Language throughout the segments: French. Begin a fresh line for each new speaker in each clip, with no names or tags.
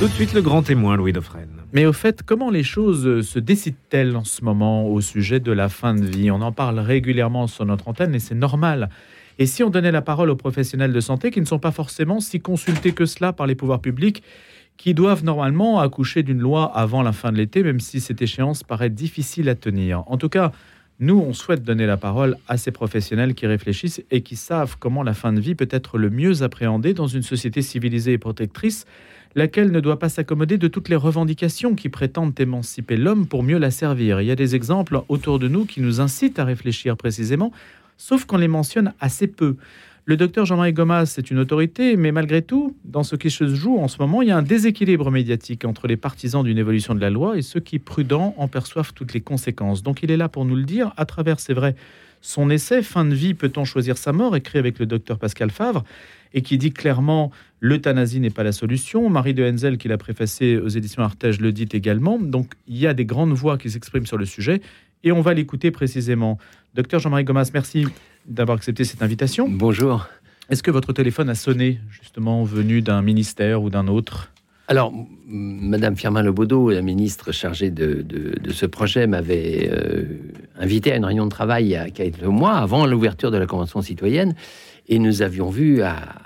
Tout de suite, le grand témoin, Louis Dauphren.
Mais au fait, comment les choses se décident-elles en ce moment au sujet de la fin de vie? On en parle régulièrement sur notre antenne et c'est normal. Et si on donnait la parole aux professionnels de santé qui ne sont pas forcément si consultés que cela par les pouvoirs publics, qui doivent normalement accoucher d'une loi avant la fin de l'été, même si cette échéance paraît difficile à tenir. En tout cas, nous, on souhaite donner la parole à ces professionnels qui réfléchissent et qui savent comment la fin de vie peut être le mieux appréhendée dans une société civilisée et protectrice, laquelle ne doit pas s'accommoder de toutes les revendications qui prétendent émanciper l'homme pour mieux la servir. Il y a des exemples autour de nous qui nous incitent à réfléchir précisément, sauf qu'on les mentionne assez peu. Le docteur Jean-Marie Gomas est une autorité, mais malgré tout, dans ce qui se joue en ce moment, il y a un déséquilibre médiatique entre les partisans d'une évolution de la loi et ceux qui, prudents, en perçoivent toutes les conséquences. Donc il est là pour nous le dire, à travers, c'est vrai, son essai Fin de vie, peut-on choisir sa mort écrit avec le docteur Pascal Favre, et qui dit clairement l'euthanasie n'est pas la solution. Marie de Henzel, qui l'a préfacé aux éditions Artege, le dit également. Donc il y a des grandes voix qui s'expriment sur le sujet, et on va l'écouter précisément. Docteur Jean-Marie Gomas, merci d'avoir accepté cette invitation.
Bonjour.
Est-ce que votre téléphone a sonné, justement, venu d'un ministère ou d'un autre?
Alors, Madame Firmin Lebaudot, la ministre chargée de, ce projet, m'avait euh, invité à une réunion de travail il y a quelques mois, avant l'ouverture de la Convention citoyenne, et nous avions vu à,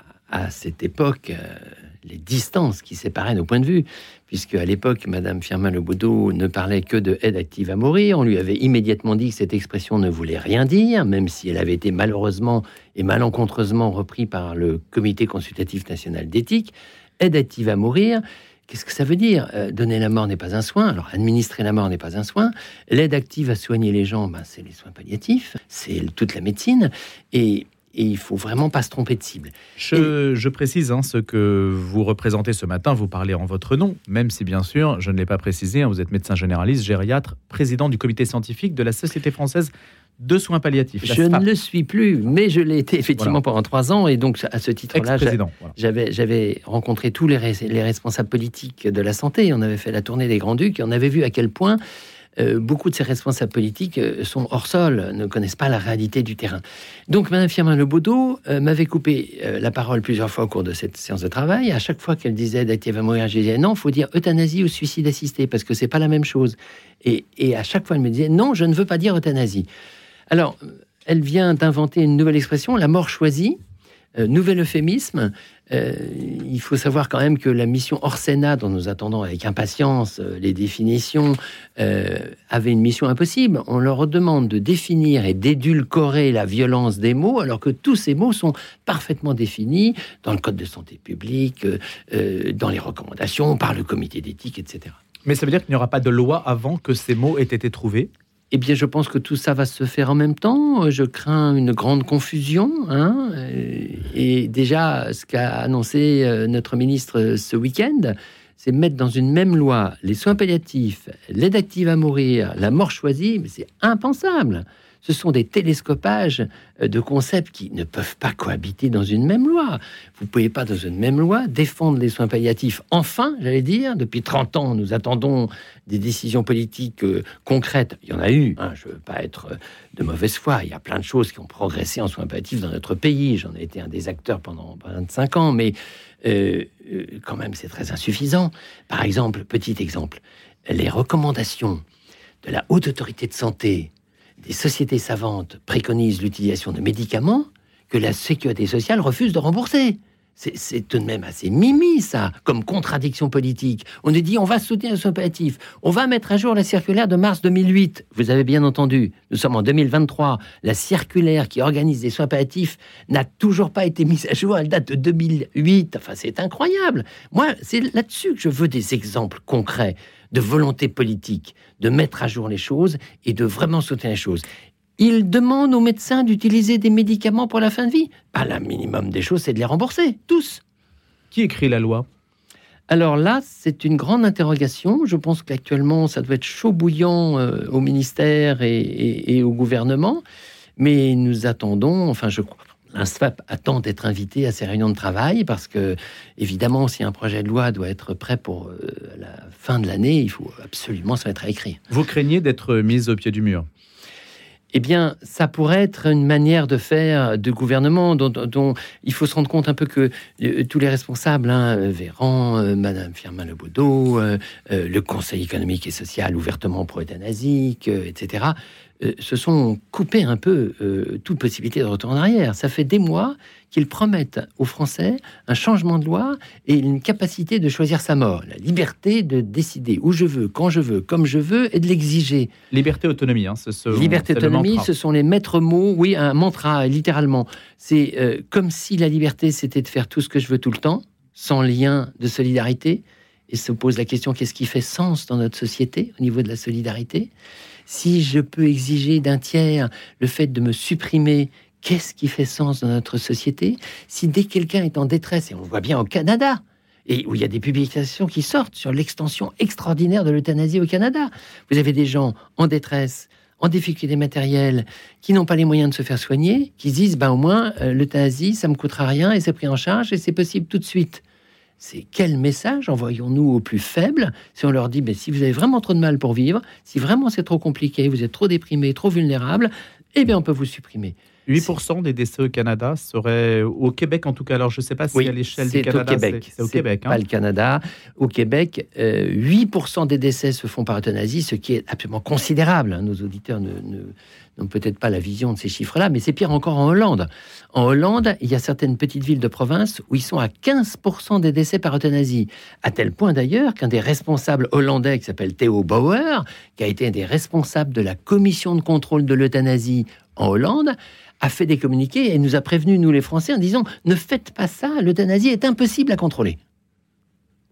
cette époque euh, les distances qui séparaient nos points de vue puisque à l'époque, Madame Firmin Lebaudot ne parlait que de aide active à mourir. On lui avait immédiatement dit que cette expression ne voulait rien dire, même si elle avait été malheureusement et malencontreusement reprise par le Comité consultatif national d'éthique. Aide active à mourir, Qu'est-ce que ça veut dire? Euh, Donner la mort n'est pas un soin. Alors, administrer la mort n'est pas un soin. L'aide active à soigner les gens, ben, c'est les soins palliatifs, c'est toute la médecine. Et et il faut vraiment pas se tromper de cible.
Je, précise hein, ce que vous représentez ce matin, vous parlez en votre nom, même si bien sûr, je ne l'ai pas précisé, hein, vous êtes médecin généraliste, gériatre, président du comité scientifique de la Société française de soins palliatifs.
Je ne le suis plus, mais je l'ai été effectivement pendant trois ans, et donc à ce titre-là, j'avais rencontré tous les, les responsables politiques de la santé, on avait fait la tournée des Grands-Ducs, et on avait vu à quel point euh, beaucoup de ces responsables politiques euh, sont hors sol, ne connaissent pas la réalité du terrain. Donc, Mme Firmin Lebaudot euh, m'avait coupé la parole plusieurs fois au cours de cette séance de travail. À chaque fois qu'elle disait d'active va mourir, je disais non, faut dire euthanasie ou suicide assisté, parce que c'est pas la même chose. Et, à chaque fois, elle me disait non, je ne veux pas dire euthanasie. Alors, elle vient d'inventer une nouvelle expression, la mort choisie. Nouvel euphémisme, euh, il faut savoir quand même que la mission Orsena, dont nous attendons avec impatience euh, les définitions, avait une mission impossible. On leur demande de définir et d'édulcorer la violence des mots, alors que tous ces mots sont parfaitement définis dans le Code de santé publique, dans les recommandations, par le comité d'éthique, etc.
Mais ça veut dire qu'il n'y aura pas de loi avant que ces mots aient été trouvés?
Eh bien, je pense que tout ça va se faire en même temps. Je crains une grande confusion. Hein. Et déjà, ce qu'a annoncé euh, notre ministre ce week-end, c'est mettre dans une même loi les soins palliatifs, l'aide active à mourir, la mort choisie. Mais c'est impensable ce sont des télescopages euh, de concepts qui ne peuvent pas cohabiter dans une même loi. Vous ne pouvez pas, dans une même loi, défendre les soins palliatifs. Enfin, j'allais dire, depuis 30 ans, nous attendons des décisions politiques euh, concrètes. Il y en a eu, hein, je ne veux pas être euh, de mauvaise foi, il y a plein de choses qui ont progressé en soins palliatifs dans notre pays. J'en ai été un des acteurs pendant 25 ans, mais quand même, c'est très insuffisant. Par exemple, petit exemple, les recommandations de la Haute Autorité de Santé des sociétés savantes préconisent l'utilisation de médicaments que la sécurité sociale refuse de rembourser. C'est tout de même assez mimi, ça, comme contradiction politique. On nous dit on va soutenir le soins palliatifs, on va mettre à jour la circulaire de mars 2008. Vous avez bien entendu, nous sommes en 2023. La circulaire qui organise les soins palliatifs n'a toujours pas été mise à jour, elle date de 2008. Enfin, c'est incroyable. Moi, c'est là-dessus que je veux des exemples concrets de volonté politique, de mettre à jour les choses et de vraiment soutenir les choses. Il demande aux médecins d'utiliser des médicaments pour la fin de vie. Pas le minimum des choses, c'est de les rembourser, tous.
Qui écrit la loi?
Alors là, c'est une grande interrogation. Je pense qu'actuellement, ça doit être chaud bouillant euh, au ministère et, au gouvernement. Mais nous attendons, enfin, je crois, l'INSFAP attend d'être invité à ces réunions de travail parce que, évidemment, si un projet de loi doit être prêt pour euh, la fin de l'année, il faut absolument se mettre à écrire.
Vous craignez d'être mise au pied du mur?
Eh bien, ça pourrait être une manière de faire de gouvernement dont, il faut se rendre compte un peu que euh, tous les responsables, hein, Véran, euh, Madame Firmin euh, le Conseil économique et social ouvertement pro-eutanasique, etc., se sont coupés un peu toute possibilité de retour en arrière. Ça fait des mois qu'ils promettent aux Français un changement de loi et une capacité de choisir sa mort, la liberté de décider où je veux, quand je veux, comme je veux, et de l'exiger.
Liberté, autonomie, hein, ce,
Liberté, autonomie, ce sont les maîtres mots, oui, un mantra, littéralement. C'est euh, comme si la liberté, c'était de faire tout ce que je veux tout le temps, sans lien de solidarité. Et se pose la question, qu'est-ce qui fait sens dans notre société au niveau de la solidarité? Si je peux exiger d'un tiers le fait de me supprimer Qu'est-ce qui fait sens dans notre société? Si dès quelqu'un est en détresse, et on le voit bien au Canada, et où il y a des publications qui sortent sur l'extension extraordinaire de l'euthanasie au Canada. Vous avez des gens en détresse, en difficulté matérielle, qui n'ont pas les moyens de se faire soigner, qui disent ben au moins euh, l'euthanasie ça me coûtera rien et c'est pris en charge et c'est possible tout de suite. C'est quel message envoyons-nous aux plus faibles si on leur dit ben, si vous avez vraiment trop de mal pour vivre, si vraiment c'est trop compliqué, vous êtes trop déprimé, trop vulnérable, eh bien on peut vous supprimer.
8% des décès au Canada seraient au Québec en tout cas. Alors je ne sais pas si à l'échelle du Canada,
c'est au Québec. Hein. Pas le Canada. Au Québec, 8% euh, des décès se font par euthanasie, ce qui est absolument considérable. Hein. Nos auditeurs n'ont peut-être pas la vision de ces chiffres-là, mais c'est pire encore en Hollande. En Hollande, il y a certaines petites villes de province où ils sont à 15% des décès par euthanasie. À tel point d'ailleurs qu'un des responsables hollandais qui s'appelle Theo Bauer, qui a été un des responsables de la commission de contrôle de l'euthanasie en Hollande, a fait des communiqués et nous a prévenus, nous les Français, en disant ne faites pas ça, l'euthanasie est impossible à contrôler.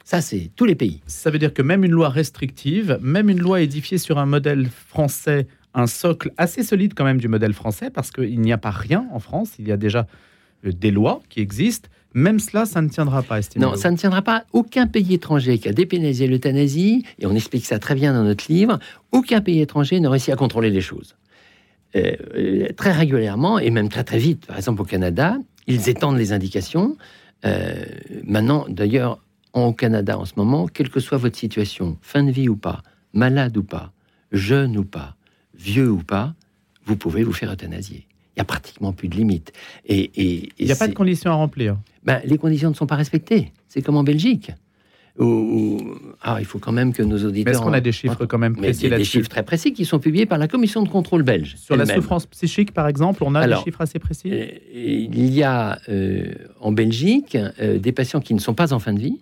Ça, c'est tous les pays.
Ça veut dire que même une loi restrictive, même une loi édifiée sur un modèle français, un socle assez solide quand même du modèle français, parce qu'il n'y a pas rien en France, il y a déjà euh, des lois qui existent. Même cela, ça ne tiendra pas,
Non, ça ne tiendra pas. Aucun pays étranger qui a dépénalisé l'euthanasie, et on explique ça très bien dans notre livre, aucun pays étranger ne réussit à contrôler les choses. Euh, très régulièrement, et même très très vite, par exemple au Canada, ils étendent les indications. Euh, maintenant, d'ailleurs, au Canada en ce moment, quelle que soit votre situation, fin de vie ou pas, malade ou pas, jeune ou pas, vieux ou pas, vous pouvez vous faire euthanasier. Il n'y a pratiquement plus de limites. Et,
il n'y a pas de conditions à remplir.
Ben, les conditions ne sont pas respectées. C'est comme en Belgique. Ah, il faut quand même que nos auditeurs.
Est-ce qu'on a des chiffres quand même précis
Des chiffres très précis qui sont publiés par la commission de contrôle belge.
Sur la souffrance psychique, par exemple, on a des chiffres assez précis euh,
Il y a euh, en Belgique euh, des patients qui ne sont pas en fin de vie,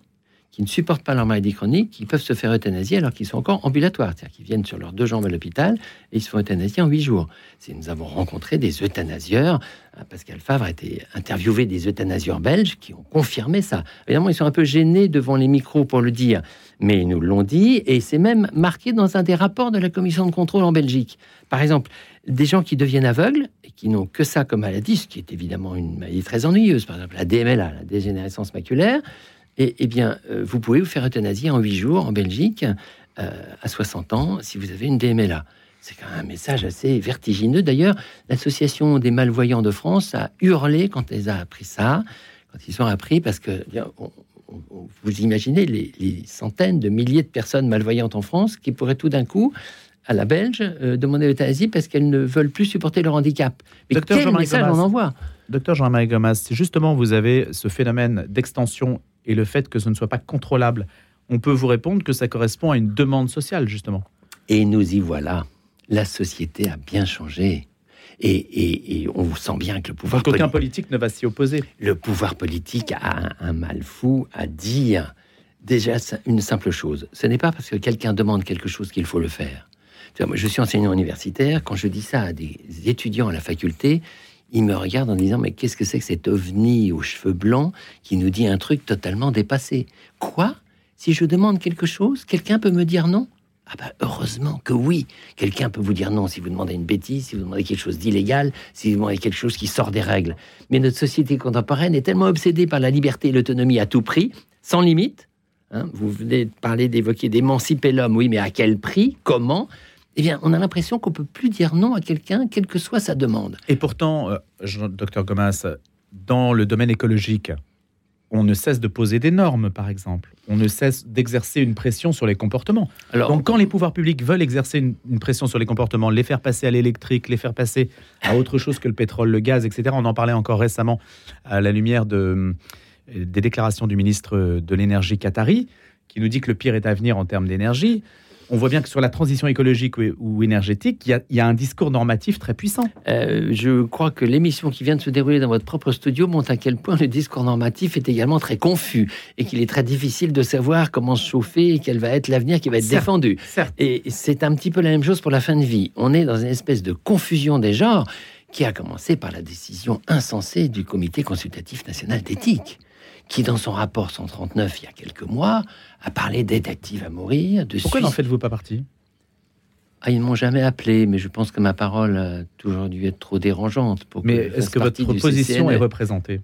qui ne supportent pas leur maladie chronique, qui peuvent se faire euthanasier alors qu'ils sont encore ambulatoires, c'est-à-dire qu'ils viennent sur leurs deux jambes à l'hôpital et ils se font euthanasier en huit jours. Nous avons rencontré des euthanasieurs, hein, Pascal Favre a été interviewé des euthanasieurs belges qui ont confirmé ça. Évidemment, ils sont un peu gênés devant les micros pour le dire, mais ils nous l'ont dit et c'est même marqué dans un des rapports de la commission de contrôle en Belgique. Par exemple, des gens qui deviennent aveugles et qui n'ont que ça comme maladie, ce qui est évidemment une maladie très ennuyeuse, par exemple la DMLA, la dégénérescence maculaire, et, eh bien, euh, vous pouvez vous faire euthanasier en 8 jours en Belgique euh, à 60 ans si vous avez une DMLA. C'est quand même un message assez vertigineux. D'ailleurs, l'association des malvoyants de France a hurlé quand elle a appris ça, quand ils ont appris, parce que vous imaginez les, centaines de milliers de personnes malvoyantes en France qui pourraient tout d'un coup à la Belge euh, demander l'euthanasie parce qu'elles ne veulent plus supporter leur handicap. Mais Docteur quel message on envoie?
Docteur Jean-Marie Gomas, justement, vous avez ce phénomène d'extension et le fait que ce ne soit pas contrôlable, on peut vous répondre que ça correspond à une demande sociale, justement.
Et nous y voilà. La société a bien changé. Et, on sent bien que le pouvoir
Donc aucun politique ne va s'y opposer.
Le pouvoir politique a un, mal fou à dire déjà une simple chose. Ce n'est pas parce que quelqu'un demande quelque chose qu'il faut le faire. je suis enseignant universitaire. Quand je dis ça à des étudiants à la faculté, il me regarde en disant Mais qu'est-ce que c'est que cet ovni aux cheveux blancs qui nous dit un truc totalement dépassé? Quoi? Si je demande quelque chose, quelqu'un peut me dire non? Ah bah heureusement que oui, quelqu'un peut vous dire non si vous demandez une bêtise, si vous demandez quelque chose d'illégal, si vous demandez quelque chose qui sort des règles. Mais notre société contemporaine est tellement obsédée par la liberté et l'autonomie à tout prix, sans limite. Hein. vous venez de parler d'évoquer d'émanciper l'homme, oui, mais à quel prix? Comment? Eh bien, on a l'impression qu'on peut plus dire non à quelqu'un, quelle que soit sa demande.
Et pourtant, euh, docteur Gomas, dans le domaine écologique, on ne cesse de poser des normes, par exemple. On ne cesse d'exercer une pression sur les comportements. Alors, Donc, quand les pouvoirs publics veulent exercer une, pression sur les comportements, les faire passer à l'électrique, les faire passer à autre chose que le pétrole, le gaz, etc., on en parlait encore récemment à la lumière de, des déclarations du ministre de l'énergie qatari, qui nous dit que le pire est à venir en termes d'énergie on voit bien que sur la transition écologique ou, énergétique, il y, a, un discours normatif très puissant.
Euh, je crois que l'émission qui vient de se dérouler dans votre propre studio montre à quel point le discours normatif est également très confus et qu'il est très difficile de savoir comment se chauffer et quel va être l'avenir qui va être défendu. Et c'est un petit peu la même chose pour la fin de vie. On est dans une espèce de confusion des genres qui a commencé par la décision insensée du Comité consultatif national d'éthique qui, dans son rapport 139, il y a quelques mois, a parlé d'aide active à mourir. De
Pourquoi n'en faites-vous pas partie?
Ah, ils ne m'ont jamais appelé, mais je pense que ma parole a toujours dû être trop dérangeante.
Pour mais est-ce que votre position est représentée?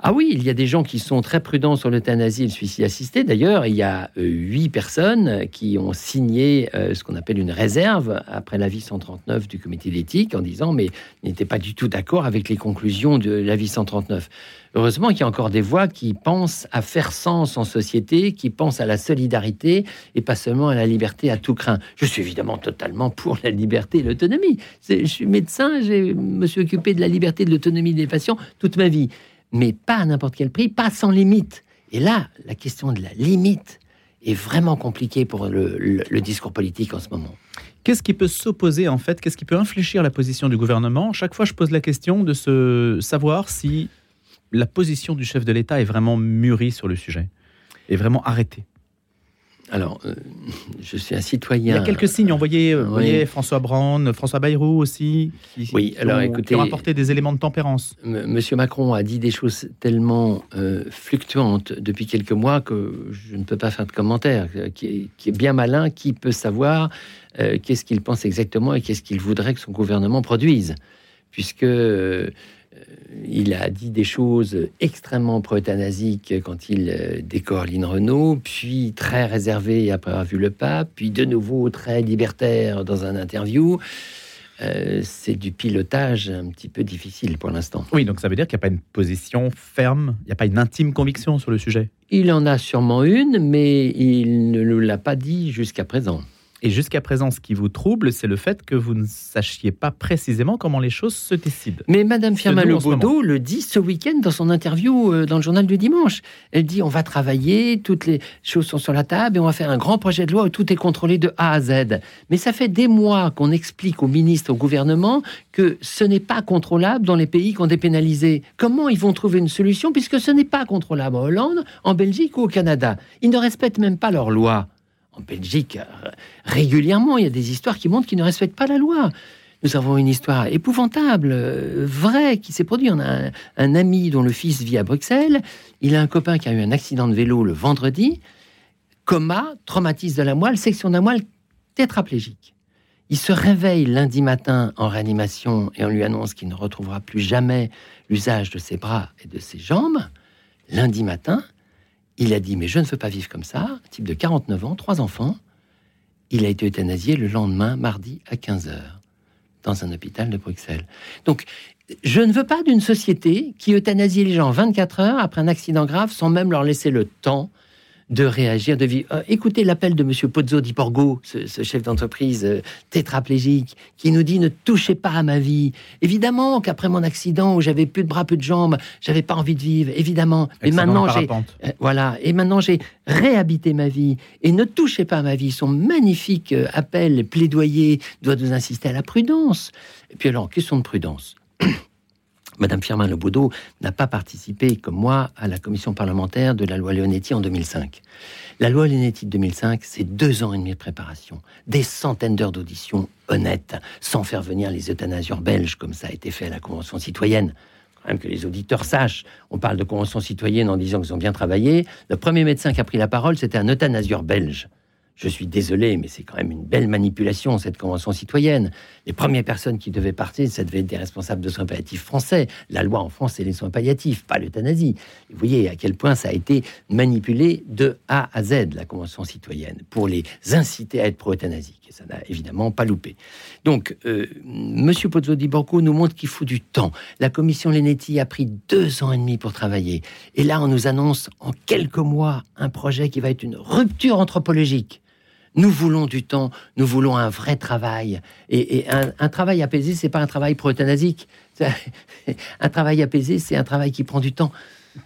Ah oui, il y a des gens qui sont très prudents sur l'euthanasie et le suicide assisté. D'ailleurs, il y a euh, huit personnes qui ont signé euh, ce qu'on appelle une réserve après l'avis 139 du comité d'éthique en disant mais n'étaient pas du tout d'accord avec les conclusions de l'avis 139. Heureusement qu'il y a encore des voix qui pensent à faire sens en société, qui pensent à la solidarité et pas seulement à la liberté à tout craint. Je suis évidemment totalement pour la liberté et l'autonomie. Je suis médecin, je me suis occupé de la liberté et de l'autonomie des patients toute ma vie mais pas à n'importe quel prix, pas sans limite. Et là, la question de la limite est vraiment compliquée pour le, discours politique en ce moment.
Qu'est-ce qui peut s'opposer en fait? Qu'est-ce qui peut infléchir la position du gouvernement? Chaque fois, je pose la question de se savoir si la position du chef de l'État est vraiment mûrie sur le sujet, est vraiment arrêtée.
Alors, euh, je suis un citoyen.
Il y a quelques signes. Envoyez, euh, François Brand, François Bayrou aussi.
Qui, oui, alors écoutez.
ont apporté des éléments de tempérance.
Monsieur Macron a dit des choses tellement euh, fluctuantes depuis quelques mois que je ne peux pas faire de commentaire. Qui est, bien malin, qui peut savoir qu'est-ce qu'il pense exactement et qu'est-ce qu'il voudrait que son gouvernement produise Puisque il a dit des choses extrêmement pro-euthanasiques quand il euh, décore Lynn Renault, puis très réservé après avoir vu le pape, puis de nouveau très libertaire dans un interview. Euh, c'est du pilotage un petit peu difficile pour l'instant.
Oui, donc ça veut dire qu'il n'y a pas une position ferme, il n'y a pas une intime conviction sur le sujet?
Il en a sûrement une, mais il ne l'a pas dit jusqu'à présent.
Et jusqu'à présent, ce qui vous trouble, c'est le fait que vous ne sachiez pas précisément comment les choses se décident.
Mais Madame Firmin Lebaudot le dit ce week-end dans son interview euh, dans le journal du dimanche. Elle dit on va travailler, toutes les choses sont sur la table et on va faire un grand projet de loi où tout est contrôlé de A à Z. Mais ça fait des mois qu'on explique aux ministres, au gouvernement, que ce n'est pas contrôlable dans les pays qui ont dépénalisé. Comment ils vont trouver une solution puisque ce n'est pas contrôlable en Hollande, en Belgique ou au Canada? Ils ne respectent même pas leurs lois en Belgique, euh, régulièrement, il y a des histoires qui montrent qu'ils ne respectent pas la loi. Nous avons une histoire épouvantable, euh, vraie, qui s'est produite. On a un, ami dont le fils vit à Bruxelles. Il a un copain qui a eu un accident de vélo le vendredi. Coma, traumatisme de la moelle, section de la moelle tétraplégique. Il se réveille lundi matin en réanimation et on lui annonce qu'il ne retrouvera plus jamais l'usage de ses bras et de ses jambes. Lundi matin, il a dit, mais je ne veux pas vivre comme ça. Un type de 49 ans, trois enfants. Il a été euthanasié le lendemain, mardi, à 15h, dans un hôpital de Bruxelles. Donc, je ne veux pas d'une société qui euthanasie les gens 24 heures après un accident grave sans même leur laisser le temps de réagir, de vivre. Euh, écoutez l'appel de M. Pozzo di Borgo, ce, chef d'entreprise euh, tétraplégique, qui nous dit ne touchez pas à ma vie. Évidemment qu'après mon accident où j'avais plus de bras, plus de jambes, j'avais pas envie de vivre, évidemment. Mais maintenant j'ai euh, voilà, et maintenant j'ai réhabité ma vie et ne touchez pas à ma vie. Son magnifique appel, plaidoyer doit nous insister à la prudence. Et puis alors, question de prudence. Madame Firmin Lebaudot n'a pas participé, comme moi, à la commission parlementaire de la loi Leonetti en 2005. La loi Leonetti de 2005, c'est deux ans et demi de préparation, des centaines d'heures d'audition honnêtes, sans faire venir les euthanasieurs belges, comme ça a été fait à la Convention citoyenne. Quand même que les auditeurs sachent, on parle de Convention citoyenne en disant qu'ils ont bien travaillé. Le premier médecin qui a pris la parole, c'était un euthanasieur belge Je suis désolé, mais c'est quand même une belle manipulation, cette convention citoyenne. Les premières personnes qui devaient partir, ça devait être des responsables de soins palliatifs français. La loi en France, c'est les soins palliatifs, pas l'euthanasie. Vous voyez à quel point ça a été manipulé de A à Z, la convention citoyenne, pour les inciter à être pro-euthanasique. Et ça n'a évidemment pas loupé. Donc, euh, Monsieur Pozzo di nous montre qu'il faut du temps. La commission Lenetti a pris deux ans et demi pour travailler. Et là, on nous annonce en quelques mois un projet qui va être une rupture anthropologique. Nous voulons du temps, nous voulons un vrai travail. Et, un, travail apaisé, c'est pas un travail pro-euthanasique. Un travail apaisé, c'est un travail qui prend du temps.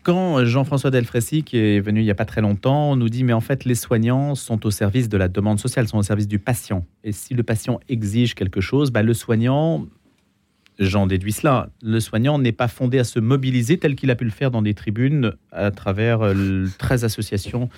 Quand Jean-François Delfrécy, qui est venu il n'y a pas très longtemps, nous dit mais en fait les soignants sont au service de la demande sociale, sont au service du patient. Et si le patient exige quelque chose, bah, le soignant, j'en déduis cela, le soignant n'est pas fondé à se mobiliser tel qu'il a pu le faire dans des tribunes à travers 13 associations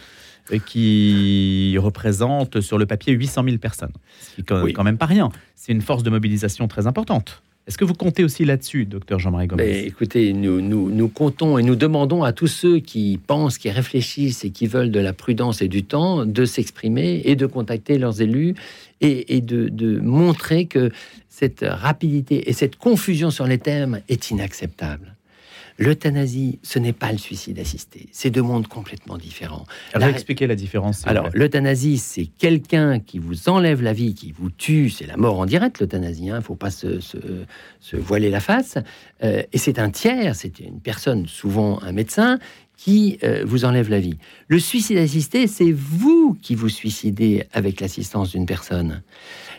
qui représente sur le papier 800 000 personnes. Ce qui est quand même pas rien. C'est une force de mobilisation très importante. Est-ce que vous comptez aussi là-dessus, docteur Jean-Marie Gomez?
Écoutez, nous, nous, nous, comptons et nous demandons à tous ceux qui pensent, qui réfléchissent et qui veulent de la prudence et du temps de s'exprimer et de contacter leurs élus et, et de, de, montrer que cette rapidité et cette confusion sur les thèmes est inacceptable. L'euthanasie, ce n'est pas le suicide assisté. C'est deux mondes complètement différents.
Alors, expliquez la différence.
Alors, l'euthanasie, c'est quelqu'un qui vous enlève la vie, qui vous tue. C'est la mort en direct, l'euthanasie. Il hein. ne faut pas se, voiler la face. Euh, et c'est un tiers, c'est une personne, souvent un médecin, qui euh, vous enlève la vie. Le suicide assisté, c'est vous qui vous suicidez avec l'assistance d'une personne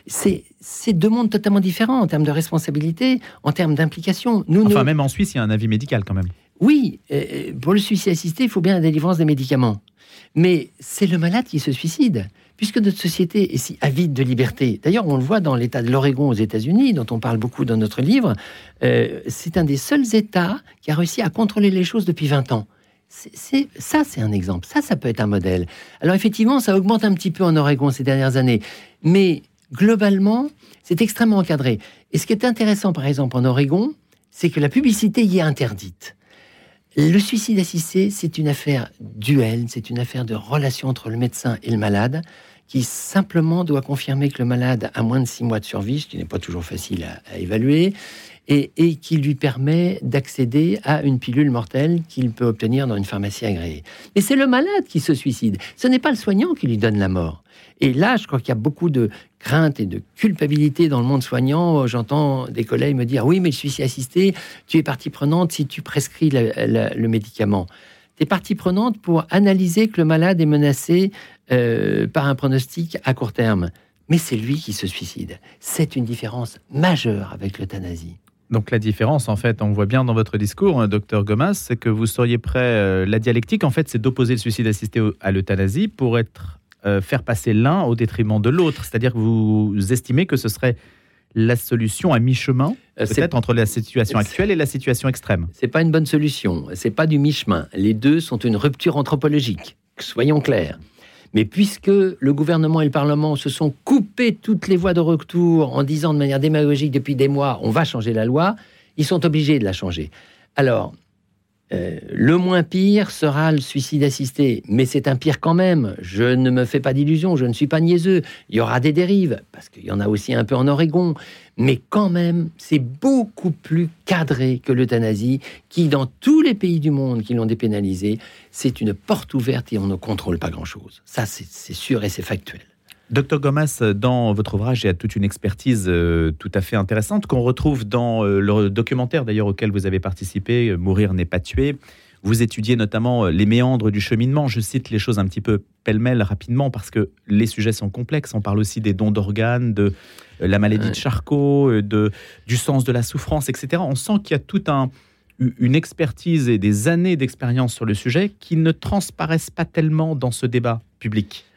c'est deux mondes totalement différents en termes de responsabilité, en termes d'implication.
Nous, enfin, même en Suisse, il y a un avis médical quand même.
Oui, euh, pour le suicide assisté, il faut bien la délivrance des médicaments. Mais c'est le malade qui se suicide, puisque notre société est si avide de liberté. D'ailleurs, on le voit dans l'État de l'Oregon aux États-Unis, dont on parle beaucoup dans notre livre. Euh, c'est un des seuls États qui a réussi à contrôler les choses depuis 20 ans. C'est, ça, c'est un exemple. Ça, ça peut être un modèle. Alors effectivement, ça augmente un petit peu en Oregon ces dernières années. Mais globalement, c'est extrêmement encadré. Et ce qui est intéressant, par exemple, en Oregon, c'est que la publicité y est interdite. Le suicide assisté, c'est une affaire duel, c'est une affaire de relation entre le médecin et le malade, qui simplement doit confirmer que le malade a moins de six mois de survie, ce qui n'est pas toujours facile à, évaluer, et, qui lui permet d'accéder à une pilule mortelle qu'il peut obtenir dans une pharmacie agréée. Mais c'est le malade qui se suicide, ce n'est pas le soignant qui lui donne la mort. Et là, je crois qu'il y a beaucoup de crainte et de culpabilité dans le monde soignant. J'entends des collègues me dire Oui, mais je suis assisté, tu es partie prenante si tu prescris le, médicament. Tu es partie prenante pour analyser que le malade est menacé euh, par un pronostic à court terme. Mais c'est lui qui se suicide. C'est une différence majeure avec l'euthanasie.
Donc la différence, en fait, on voit bien dans votre discours, hein, docteur Gomas, c'est que vous seriez prêt. Euh, la dialectique, en fait, c'est d'opposer le suicide assisté à l'euthanasie pour être euh, faire passer l'un au détriment de l'autre. C'est-à-dire que vous estimez que ce serait la solution à mi-chemin, euh, peut-être entre la situation actuelle et la situation extrême.
C'est pas une bonne solution. C'est pas du mi-chemin. Les deux sont une rupture anthropologique. Soyons clairs. Mais puisque le gouvernement et le Parlement se sont coupés toutes les voies de retour en disant de manière démagogique depuis des mois, on va changer la loi, ils sont obligés de la changer. Alors, euh, le moins pire sera le suicide assisté, mais c'est un pire quand même. Je ne me fais pas d'illusions, je ne suis pas niaiseux. Il y aura des dérives, parce qu'il y en a aussi un peu en Oregon, mais quand même, c'est beaucoup plus cadré que l'euthanasie, qui, dans tous les pays du monde qui l'ont dépénalisé, c'est une porte ouverte et on ne contrôle pas grand-chose. Ça, c'est sûr et c'est factuel.
Docteur Gomas, dans votre ouvrage, il y a toute une expertise euh, tout à fait intéressante qu'on retrouve dans euh, le documentaire d'ailleurs auquel vous avez participé, euh, Mourir n'est pas tué. Vous étudiez notamment les méandres du cheminement. Je cite les choses un petit peu pêle-mêle rapidement parce que les sujets sont complexes. On parle aussi des dons d'organes, de la maladie de Charcot, de, du sens de la souffrance, etc. On sent qu'il y a toute un, une expertise et des années d'expérience sur le sujet qui ne transparaissent pas tellement dans ce débat public.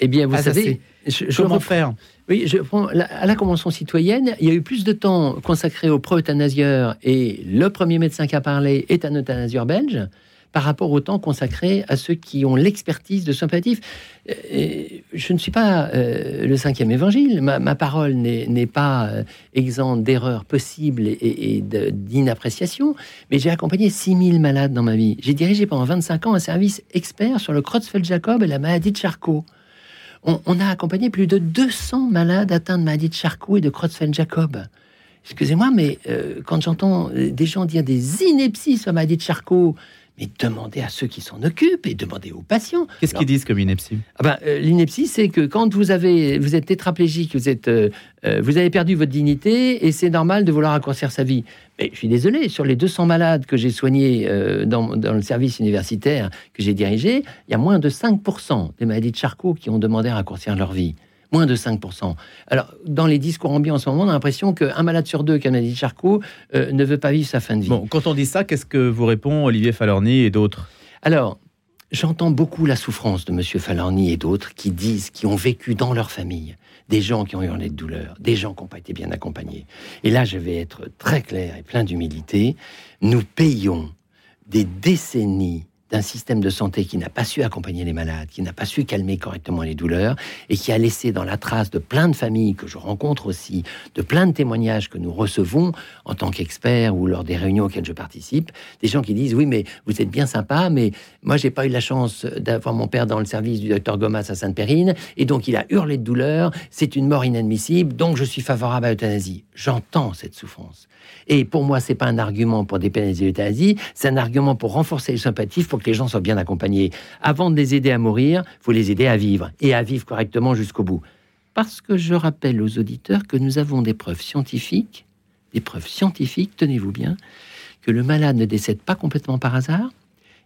Eh bien, vous ah, savez, je,
comment faire
Oui, je prends à la Convention citoyenne, il y a eu plus de temps consacré aux pro-euthanasieurs et le premier médecin qui a parlé est un euthanasieur belge par rapport au temps consacré à ceux qui ont l'expertise de sympathie. Euh, je ne suis pas euh, le cinquième évangile, ma, parole n'est pas euh, exempte d'erreurs possibles et, et d'inappréciation, mais j'ai accompagné 6000 malades dans ma vie. J'ai dirigé pendant 25 ans un service expert sur le Creutzfeldt-Jacob et la maladie de Charcot On, a accompagné plus de 200 malades atteints de maladie de Charcot et de Creutzfeldt-Jacob. Excusez-moi, mais euh, quand j'entends des gens dire des inepties sur la de Charcot, mais demandez à ceux qui s'en occupent et demandez aux patients.
Qu'est-ce qu'ils disent comme ineptie
ah ben, euh, L'ineptie, c'est que quand vous, avez, vous êtes tétraplégique, vous, êtes, euh, euh, vous avez perdu votre dignité et c'est normal de vouloir raccourcir sa vie. Mais je suis désolé, sur les 200 malades que j'ai soignés dans, dans, le service universitaire que j'ai dirigé, il y a moins de 5% des maladies de Charcot qui ont demandé à raccourcir leur vie moins de 5%. Alors, dans les discours ambiants en ce moment, on a l'impression qu'un malade sur deux qui a dit Charcot euh, ne veut pas vivre sa fin de vie.
Bon, quand on dit ça, qu'est-ce que vous répond Olivier Falorni et d'autres?
Alors, j'entends beaucoup la souffrance de M. Falorni et d'autres qui disent, qui ont vécu dans leur famille, des gens qui ont hurlé de douleur, des gens qui n'ont pas été bien accompagnés. Et là, je vais être très clair et plein d'humilité. Nous payons des décennies d'un système de santé qui n'a pas su accompagner les malades, qui n'a pas su calmer correctement les douleurs, et qui a laissé dans la trace de plein de familles que je rencontre aussi, de plein de témoignages que nous recevons en tant qu'experts ou lors des réunions auxquelles je participe, des gens qui disent oui mais vous êtes bien sympa, mais moi j'ai pas eu la chance d'avoir mon père dans le service du docteur Gomas à Sainte-Périne, et donc il a hurlé de douleur, c'est une mort inadmissible, donc je suis favorable à l'euthanasie. J'entends cette souffrance. Et pour moi, c'est pas un argument pour dépénaliser l'euthanasie, c'est un argument pour renforcer les sympathies, pour que les gens soient bien accompagnés. Avant de les aider à mourir, faut les aider à vivre et à vivre correctement jusqu'au bout. Parce que je rappelle aux auditeurs que nous avons des preuves scientifiques, des preuves scientifiques, tenez-vous bien, que le malade ne décède pas complètement par hasard.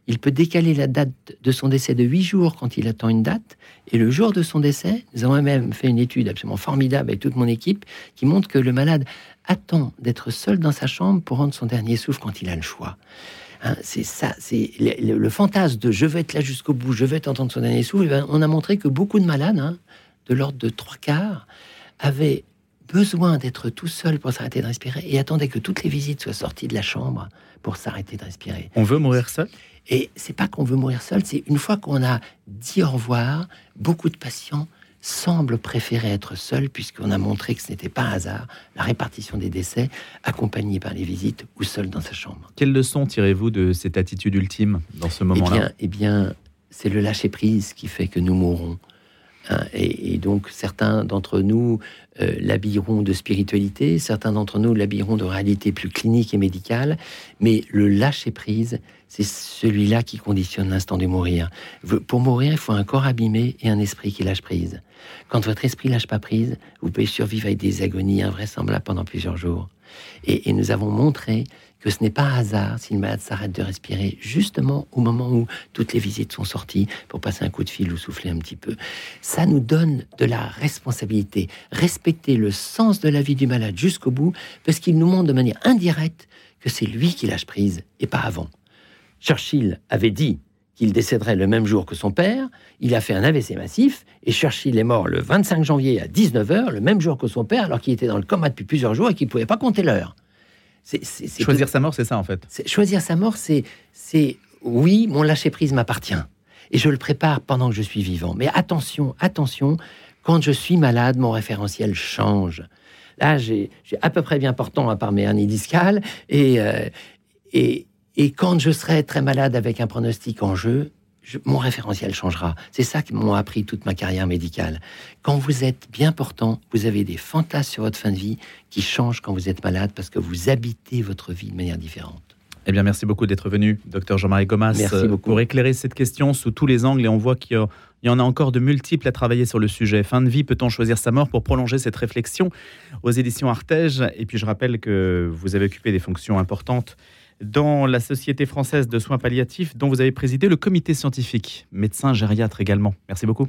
Il peut décaler la date de son décès de 8 jours quand il attend une date. Et le jour de son décès, nous avons même fait une étude absolument formidable avec toute mon équipe qui montre que le malade attend d'être seul dans sa chambre pour rendre son dernier souffle quand il a le choix. Hein, c'est ça, c'est le, fantasme de je vais être là jusqu'au bout, je vais entendre son dernier souffle. Eh ben, on a montré que beaucoup de malades, hein, de l'ordre de trois quarts, avaient besoin d'être tout seul pour s'arrêter de respirer et attendaient que toutes les visites soient sorties de la chambre pour s'arrêter de respirer.
On veut mourir seul?
Et c'est pas qu'on veut mourir seul, c'est une fois qu'on a dit au revoir, beaucoup de patients semble préférer être seul puisqu'on a montré que ce n'était pas hasard la répartition des décès accompagnés par les visites ou seul dans sa chambre.
Quelle leçon tirez-vous de cette attitude ultime dans ce moment-là?
Eh bien, bien c'est le lâcher-prise qui fait que nous mourrons. Hein, et, donc certains d'entre nous euh, l'habilleront de spiritualité, certains d'entre nous l'habilleront de réalité plus clinique et médicale, mais le lâcher-prise, c'est celui-là qui conditionne l'instant de mourir. Pour mourir, il faut un corps abîmé et un esprit qui lâche prise. Quand votre esprit lâche pas prise, vous pouvez survivre avec des agonies invraisemblables pendant plusieurs jours. Et, nous avons montré que ce n'est pas hasard si le malade s'arrête de respirer justement au moment où toutes les visites sont sorties pour passer un coup de fil ou souffler un petit peu. Ça nous donne de la responsabilité. Respecter le sens de la vie du malade jusqu'au bout parce qu'il nous montre de manière indirecte que c'est lui qui lâche prise et pas avant. Churchill avait dit qu'il décéderait le même jour que son père. Il a fait un AVC massif et Churchill est mort le 25 janvier à 19h, le même jour que son père, alors qu'il était dans le coma depuis plusieurs jours et qu'il ne pouvait pas compter l'heure.
choisir sa mort, c'est ça en fait.
Choisir sa mort, c'est oui, mon lâcher prise m'appartient et je le prépare pendant que je suis vivant. Mais attention, attention, quand je suis malade, mon référentiel change. Là, j'ai à peu près bien portant à part mes hernies discales et, euh, et et quand je serai très malade avec un pronostic en jeu, mon référentiel changera. C'est ça qui m'ont appris toute ma carrière médicale. Quand vous êtes bien portant, vous avez des fantasmes sur votre fin de vie qui changent quand vous êtes malade parce que vous habitez votre vie de manière différente.
Eh bien, merci beaucoup d'être venu, docteur Jean-Marie Gomas,
merci beaucoup.
pour éclairer cette question sous tous les angles. Et on voit qu'il y en a encore de multiples à travailler sur le sujet. Fin de vie, peut-on choisir sa mort pour prolonger cette réflexion? Aux éditions Artege Et puis, je rappelle que vous avez occupé des fonctions importantes dans la Société française de soins palliatifs, dont vous avez présidé le comité scientifique, médecin gériatre également. Merci beaucoup.